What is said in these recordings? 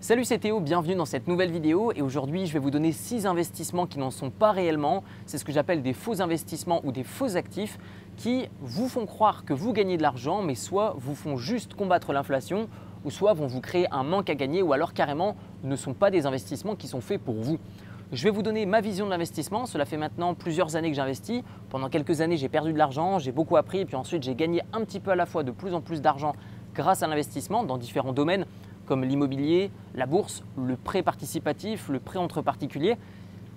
Salut c'est Théo, bienvenue dans cette nouvelle vidéo et aujourd'hui je vais vous donner 6 investissements qui n'en sont pas réellement. C'est ce que j'appelle des faux investissements ou des faux actifs qui vous font croire que vous gagnez de l'argent mais soit vous font juste combattre l'inflation ou soit vont vous créer un manque à gagner ou alors carrément ne sont pas des investissements qui sont faits pour vous. Je vais vous donner ma vision de l'investissement. Cela fait maintenant plusieurs années que j'investis. Pendant quelques années, j'ai perdu de l'argent, j'ai beaucoup appris, et puis ensuite j'ai gagné un petit peu à la fois de plus en plus d'argent grâce à l'investissement dans différents domaines comme l'immobilier, la bourse, le prêt participatif, le prêt entre particuliers.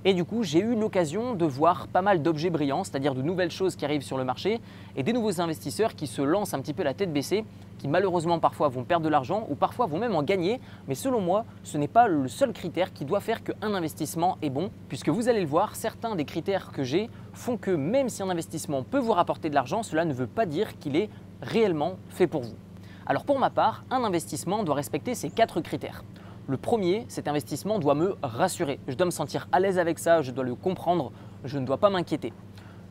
Et du coup, j'ai eu l'occasion de voir pas mal d'objets brillants, c'est-à-dire de nouvelles choses qui arrivent sur le marché et des nouveaux investisseurs qui se lancent un petit peu la tête baissée, qui malheureusement parfois vont perdre de l'argent ou parfois vont même en gagner. Mais selon moi, ce n'est pas le seul critère qui doit faire qu'un investissement est bon, puisque vous allez le voir, certains des critères que j'ai font que même si un investissement peut vous rapporter de l'argent, cela ne veut pas dire qu'il est réellement fait pour vous. Alors pour ma part, un investissement doit respecter ces quatre critères. Le premier, cet investissement doit me rassurer. Je dois me sentir à l'aise avec ça, je dois le comprendre, je ne dois pas m'inquiéter.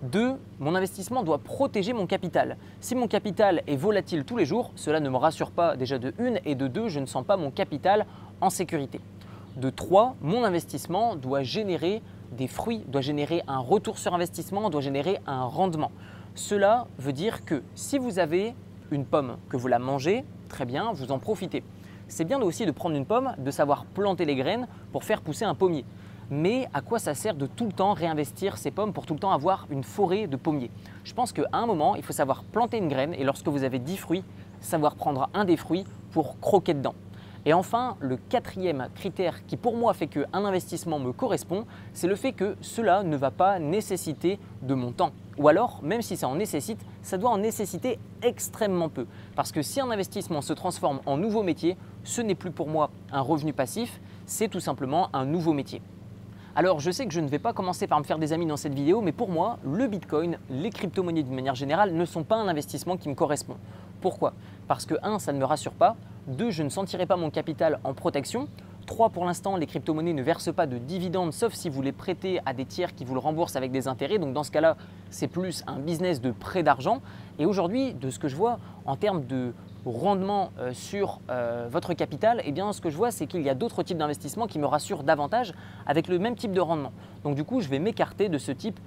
Deux, mon investissement doit protéger mon capital. Si mon capital est volatile tous les jours, cela ne me rassure pas déjà de une et de deux, je ne sens pas mon capital en sécurité. De trois, mon investissement doit générer des fruits, doit générer un retour sur investissement, doit générer un rendement. Cela veut dire que si vous avez une pomme, que vous la mangez, très bien, vous en profitez. C'est bien aussi de prendre une pomme, de savoir planter les graines pour faire pousser un pommier. Mais à quoi ça sert de tout le temps réinvestir ces pommes pour tout le temps avoir une forêt de pommiers? Je pense qu'à un moment, il faut savoir planter une graine et lorsque vous avez 10 fruits, savoir prendre un des fruits pour croquer dedans. Et enfin, le quatrième critère qui pour moi fait qu'un investissement me correspond, c'est le fait que cela ne va pas nécessiter de mon temps. Ou alors, même si ça en nécessite, ça doit en nécessiter extrêmement peu. Parce que si un investissement se transforme en nouveau métier, ce n'est plus pour moi un revenu passif, c'est tout simplement un nouveau métier. Alors je sais que je ne vais pas commencer par me faire des amis dans cette vidéo, mais pour moi, le Bitcoin, les crypto-monnaies d'une manière générale ne sont pas un investissement qui me correspond. Pourquoi? Parce que 1, ça ne me rassure pas, 2, je ne sentirai pas mon capital en protection, 3, pour l'instant, les crypto-monnaies ne versent pas de dividendes sauf si vous les prêtez à des tiers qui vous le remboursent avec des intérêts. Donc dans ce cas-là, c'est plus un business de prêt d'argent. Et aujourd'hui, de ce que je vois en termes de rendement euh, sur euh, votre capital, eh bien, ce que je vois, c'est qu'il y a d'autres types d'investissements qui me rassurent davantage avec le même type de rendement. Donc du coup, je vais m'écarter de ce type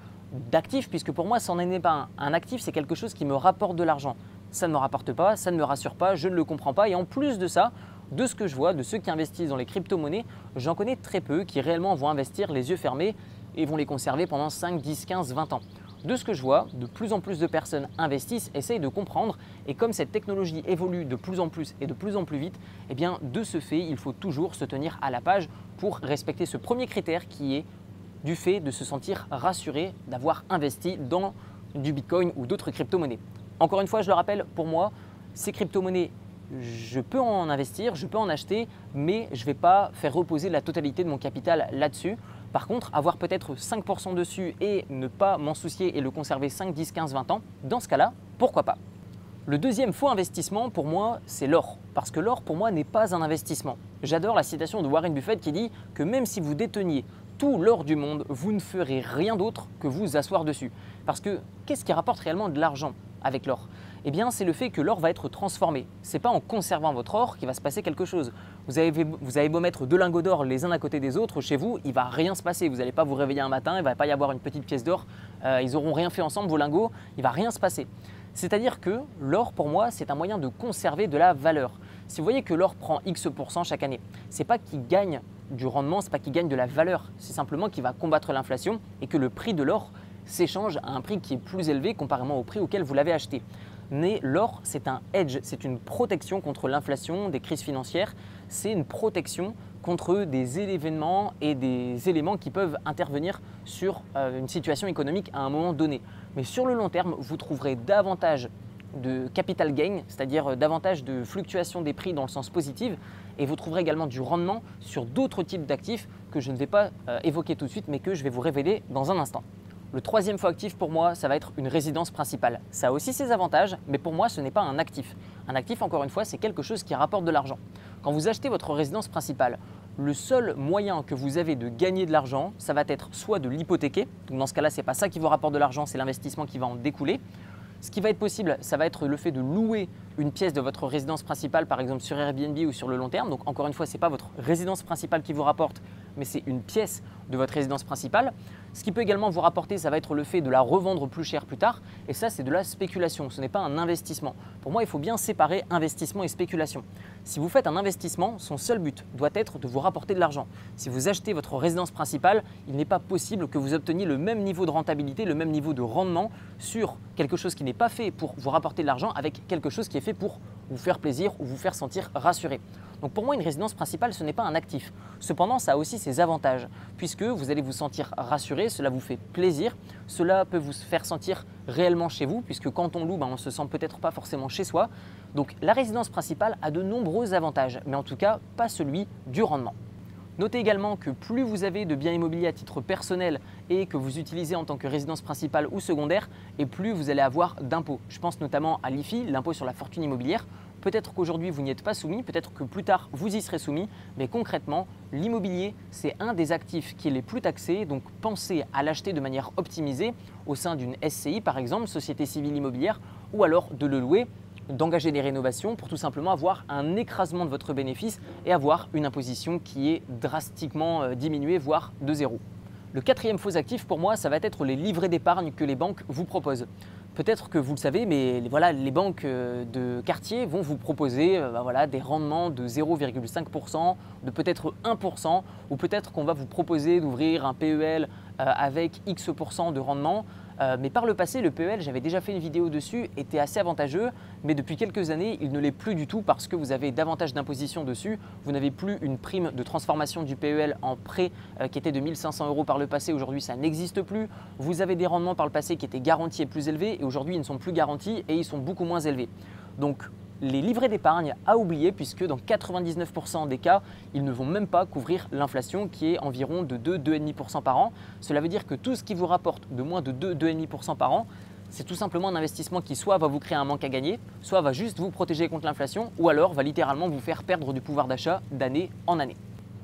d'actif puisque pour moi, ça n'en est pas un. Un actif, c'est quelque chose qui me rapporte de l'argent. Ça ne me rapporte pas, ça ne me rassure pas, je ne le comprends pas. Et en plus de ça, de ce que je vois, de ceux qui investissent dans les crypto-monnaies, j'en connais très peu qui réellement vont investir les yeux fermés et vont les conserver pendant 5, 10, 15, 20 ans. De ce que je vois, de plus en plus de personnes investissent, essayent de comprendre, et comme cette technologie évolue de plus en plus et de plus en plus vite, eh bien de ce fait, il faut toujours se tenir à la page pour respecter ce premier critère qui est du fait de se sentir rassuré d'avoir investi dans du Bitcoin ou d'autres crypto-monnaies. Encore une fois, je le rappelle, pour moi, ces crypto-monnaies, je peux en investir, je peux en acheter, mais je ne vais pas faire reposer la totalité de mon capital là-dessus. Par contre, avoir peut-être 5% dessus et ne pas m'en soucier et le conserver 5, 10, 15, 20 ans, dans ce cas-là, pourquoi pas? Le deuxième faux investissement pour moi, c'est l'or. Parce que l'or pour moi n'est pas un investissement. J'adore la citation de Warren Buffett qui dit que même si vous déteniez tout l'or du monde, vous ne ferez rien d'autre que vous asseoir dessus. Parce que qu'est-ce qui rapporte réellement de l'argent avec l'or? Eh bien, c'est le fait que l'or va être transformé. Ce n'est pas en conservant votre or qu'il va se passer quelque chose. Vous avez, vous avez beau mettre deux lingots d'or les uns à côté des autres chez vous, il ne va rien se passer. Vous n'allez pas vous réveiller un matin, il ne va pas y avoir une petite pièce d'or. Euh, ils n'auront rien fait ensemble, vos lingots, il ne va rien se passer. C'est-à-dire que l'or, pour moi, c'est un moyen de conserver de la valeur. Si vous voyez que l'or prend X% chaque année, ce n'est pas qu'il gagne du rendement, ce n'est pas qu'il gagne de la valeur, c'est simplement qu'il va combattre l'inflation et que le prix de l'or s'échange à un prix qui est plus élevé comparément au prix auquel vous l'avez acheté. Mais l'or, c'est un hedge, c'est une protection contre l'inflation, des crises financières, c'est une protection contre des événements et des éléments qui peuvent intervenir sur euh, une situation économique à un moment donné. Mais sur le long terme, vous trouverez davantage de capital gain, c'est-à-dire euh, davantage de fluctuations des prix dans le sens positif, et vous trouverez également du rendement sur d'autres types d'actifs que je ne vais pas euh, évoquer tout de suite, mais que je vais vous révéler dans un instant. Le troisième faux actif pour moi, ça va être une résidence principale. Ça a aussi ses avantages, mais pour moi, ce n'est pas un actif. Un actif, encore une fois, c'est quelque chose qui rapporte de l'argent. Quand vous achetez votre résidence principale, le seul moyen que vous avez de gagner de l'argent, ça va être soit de l'hypothéquer, donc dans ce cas-là, ce n'est pas ça qui vous rapporte de l'argent, c'est l'investissement qui va en découler, Ce qui va être possible, ça va être le fait de louer une pièce de votre résidence principale, par exemple sur Airbnb ou sur le long terme. Donc encore une fois, ce n'est pas votre résidence principale qui vous rapporte, mais c'est une pièce de votre résidence principale. Ce qui peut également vous rapporter, ça va être le fait de la revendre plus cher plus tard. Et ça, c'est de la spéculation, ce n'est pas un investissement. Pour moi, il faut bien séparer investissement et spéculation. Si vous faites un investissement, son seul but doit être de vous rapporter de l'argent. Si vous achetez votre résidence principale, il n'est pas possible que vous obteniez le même niveau de rentabilité, le même niveau de rendement sur quelque chose qui n'est pas fait pour vous rapporter de l'argent avec quelque chose qui est fait pour vous faire plaisir ou vous faire sentir rassuré. Donc pour moi, une résidence principale, ce n'est pas un actif. Cependant, ça a aussi ses avantages, puisque vous allez vous sentir rassuré, cela vous fait plaisir, cela peut vous faire sentir réellement chez vous, puisque quand on loue, ben, on se sent peut-être pas forcément chez soi. Donc la résidence principale a de nombreux avantages, mais en tout cas pas celui du rendement. Notez également que plus vous avez de biens immobiliers à titre personnel et que vous utilisez en tant que résidence principale ou secondaire, et plus vous allez avoir d'impôts. Je pense notamment à l'IFI, l'impôt sur la fortune immobilière, Peut-être qu'aujourd'hui vous n'y êtes pas soumis, peut-être que plus tard vous y serez soumis, mais concrètement, l'immobilier, c'est un des actifs qui est les plus taxés, donc pensez à l'acheter de manière optimisée au sein d'une SCI par exemple, Société Civile Immobilière, ou alors de le louer d'engager des rénovations pour tout simplement avoir un écrasement de votre bénéfice et avoir une imposition qui est drastiquement euh, diminuée, voire de zéro. Le quatrième faux actif pour moi, ça va être les livrets d'épargne que les banques vous proposent. Peut-être que vous le savez, mais voilà, les banques euh, de quartier vont vous proposer euh, bah des rendements de 0,5%, de peut-être 1%, ou peut-être qu'on va vous proposer d'ouvrir un PEL avec X% de rendement. Euh, mais par le passé, le PEL, j'avais déjà fait une vidéo dessus, était assez avantageux, mais depuis quelques années, il ne l'est plus du tout parce que vous avez davantage d'imposition dessus. Vous n'avez plus une prime de transformation du PEL en prêt euh, qui était de 1500 euros par le passé. Aujourd'hui, ça n'existe plus. Vous avez des rendements par le passé qui étaient garantis et plus élevés, et aujourd'hui, ils ne sont plus garantis et ils sont beaucoup moins élevés. Les livrets d'épargne à oublier puisque dans 99% des cas, ils ne vont même pas couvrir l'inflation qui est environ de 2-2,5% par an. Cela veut dire que tout ce qui vous rapporte de moins de 2-2,5% par an, c'est tout simplement un investissement qui soit va vous créer un manque à gagner, soit va juste vous protéger contre l'inflation, ou alors va littéralement vous faire perdre du pouvoir d'achat d'année en année.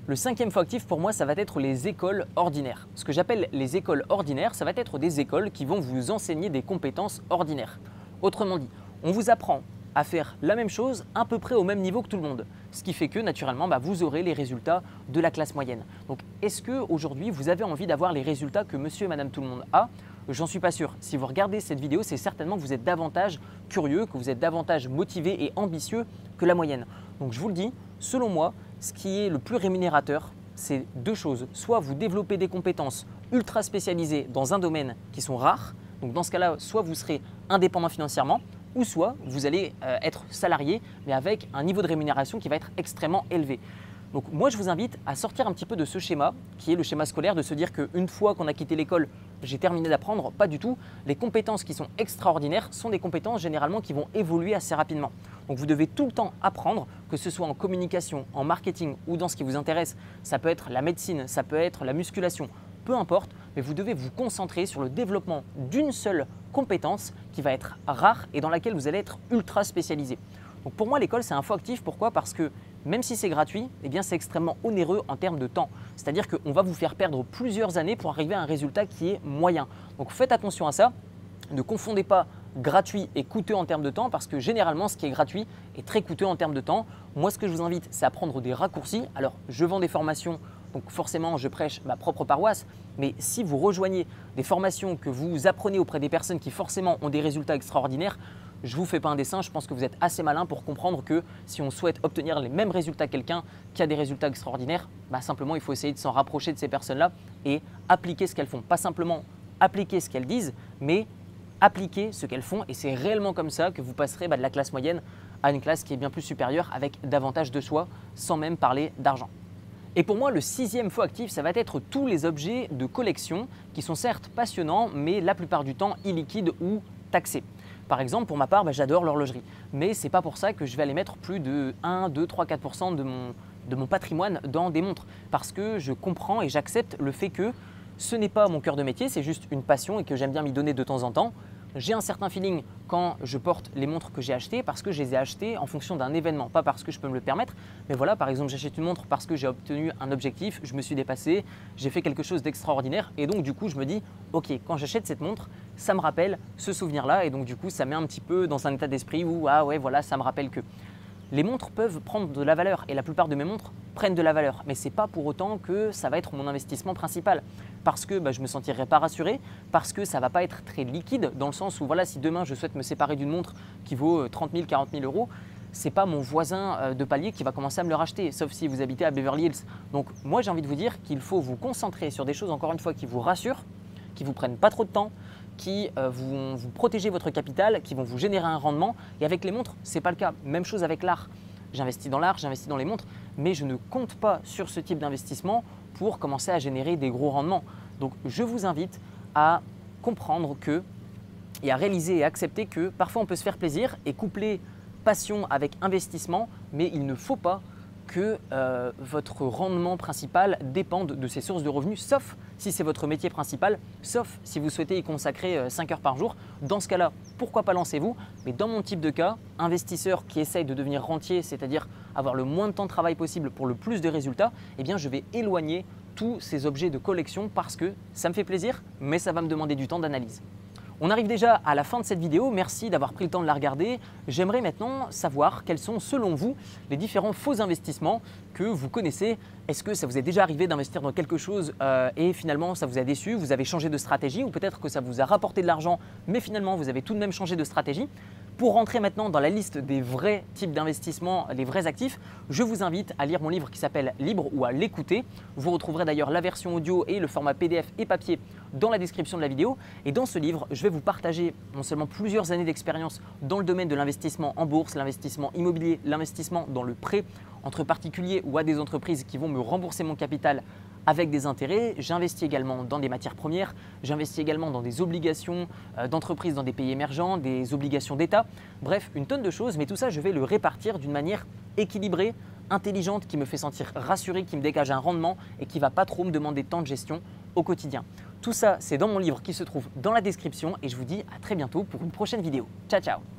Le cinquième faux actif pour moi, ça va être les écoles ordinaires. Ce que j'appelle les écoles ordinaires, ça va être des écoles qui vont vous enseigner des compétences ordinaires. Autrement dit, on vous apprend à faire la même chose à peu près au même niveau que tout le monde. Ce qui fait que naturellement, bah, vous aurez les résultats de la classe moyenne. Donc est-ce qu'aujourd'hui, vous avez envie d'avoir les résultats que monsieur et madame tout le monde a? J'en suis pas sûr. Si vous regardez cette vidéo, c'est certainement que vous êtes davantage curieux, que vous êtes davantage motivé et ambitieux que la moyenne. Donc je vous le dis, selon moi, ce qui est le plus rémunérateur, c'est deux choses. Soit vous développez des compétences ultra spécialisées dans un domaine qui sont rares, donc dans ce cas-là, soit vous serez indépendant financièrement, ou soit vous allez euh, être salarié, mais avec un niveau de rémunération qui va être extrêmement élevé. Donc moi, je vous invite à sortir un petit peu de ce schéma, qui est le schéma scolaire, de se dire qu'une fois qu'on a quitté l'école, j'ai terminé d'apprendre. Pas du tout. Les compétences qui sont extraordinaires sont des compétences généralement qui vont évoluer assez rapidement. Donc vous devez tout le temps apprendre, que ce soit en communication, en marketing ou dans ce qui vous intéresse. Ça peut être la médecine, ça peut être la musculation, peu importe, mais vous devez vous concentrer sur le développement d'une seule compétence qui va être rare et dans laquelle vous allez être ultra spécialisé. Donc pour moi, l'école, c'est un faux actif. Pourquoi? Parce que même si c'est gratuit, eh bien c'est extrêmement onéreux en termes de temps. C'est-à-dire qu'on va vous faire perdre plusieurs années pour arriver à un résultat qui est moyen. Donc faites attention à ça. Ne confondez pas gratuit et coûteux en termes de temps parce que généralement ce qui est gratuit est très coûteux en termes de temps. Moi ce que je vous invite c'est à prendre des raccourcis. Alors je vends des formations donc forcément, je prêche ma propre paroisse, mais si vous rejoignez des formations que vous apprenez auprès des personnes qui forcément ont des résultats extraordinaires, je ne vous fais pas un dessin, je pense que vous êtes assez malin pour comprendre que si on souhaite obtenir les mêmes résultats que quelqu'un qui a des résultats extraordinaires, bah simplement il faut essayer de s'en rapprocher de ces personnes-là et appliquer ce qu'elles font. Pas simplement appliquer ce qu'elles disent, mais appliquer ce qu'elles font et c'est réellement comme ça que vous passerez bah, de la classe moyenne à une classe qui est bien plus supérieure avec davantage de choix sans même parler d'argent. Et pour moi, le sixième faux actif, ça va être tous les objets de collection qui sont certes passionnants, mais la plupart du temps illiquides ou taxés. Par exemple, pour ma part, bah, j'adore l'horlogerie, mais ce n'est pas pour ça que je vais aller mettre plus de 1, 2, 3, 4% de mon, de mon patrimoine dans des montres, parce que je comprends et j'accepte le fait que ce n'est pas mon cœur de métier, c'est juste une passion et que j'aime bien m'y donner de temps en temps. J'ai un certain feeling quand je porte les montres que j'ai achetées parce que je les ai achetées en fonction d'un événement, pas parce que je peux me le permettre. Mais voilà, par exemple, j'achète une montre parce que j'ai obtenu un objectif, je me suis dépassé, j'ai fait quelque chose d'extraordinaire et donc du coup, je me dis, ok, quand j'achète cette montre, ça me rappelle ce souvenir-là et donc du coup, ça met un petit peu dans un état d'esprit où ah ouais, voilà, ça me rappelle que les montres peuvent prendre de la valeur et la plupart de mes montres prennent de la valeur. Mais ce n'est pas pour autant que ça va être mon investissement principal. Parce que bah, je ne me sentirai pas rassuré, parce que ça ne va pas être très liquide dans le sens où voilà, si demain je souhaite me séparer d'une montre qui vaut 30 000, 40 000 euros, c'est pas mon voisin euh, de palier qui va commencer à me le racheter, sauf si vous habitez à Beverly Hills. Donc moi j'ai envie de vous dire qu'il faut vous concentrer sur des choses encore une fois qui vous rassurent, qui vous prennent pas trop de temps, qui euh, vont vous protéger votre capital, qui vont vous générer un rendement. Et avec les montres, ce n'est pas le cas. Même chose avec l'art. J'investis dans l'art, j'investis dans les montres, mais je ne compte pas sur ce type d'investissement pour commencer à générer des gros rendements. Donc je vous invite à comprendre que et à réaliser et accepter que parfois on peut se faire plaisir et coupler passion avec investissement, mais il ne faut pas que euh, votre rendement principal dépende de ces sources de revenus, sauf si c'est votre métier principal, sauf si vous souhaitez y consacrer 5 euh, heures par jour. Dans ce cas-là, pourquoi pas lancez-vous Mais dans mon type de cas, investisseur qui essaye de devenir rentier, c'est-à-dire avoir le moins de temps de travail possible pour le plus de résultats, eh bien je vais éloigner tous ces objets de collection parce que ça me fait plaisir, mais ça va me demander du temps d'analyse. On arrive déjà à la fin de cette vidéo, merci d'avoir pris le temps de la regarder. J'aimerais maintenant savoir quels sont selon vous les différents faux investissements que vous connaissez. Est-ce que ça vous est déjà arrivé d'investir dans quelque chose euh, et finalement ça vous a déçu, vous avez changé de stratégie ou peut-être que ça vous a rapporté de l'argent mais finalement vous avez tout de même changé de stratégie? Pour rentrer maintenant dans la liste des vrais types d'investissements, les vrais actifs, je vous invite à lire mon livre qui s'appelle Libre ou à l'écouter. Vous retrouverez d'ailleurs la version audio et le format PDF et papier dans la description de la vidéo. Et dans ce livre, je vais vous partager non seulement plusieurs années d'expérience dans le domaine de l'investissement en bourse, l'investissement immobilier, l'investissement dans le prêt entre particuliers ou à des entreprises qui vont me rembourser mon capital avec des intérêts. J'investis également dans des matières premières, j'investis également dans des obligations euh, d'entreprises dans des pays émergents, des obligations d'État, bref, une tonne de choses, mais tout ça, je vais le répartir d'une manière équilibrée, intelligente, qui me fait sentir rassuré, qui me dégage un rendement et qui va pas trop me demander de temps de gestion au quotidien. Tout ça, c'est dans mon livre qui se trouve dans la description et je vous dis à très bientôt pour une prochaine vidéo. Ciao ciao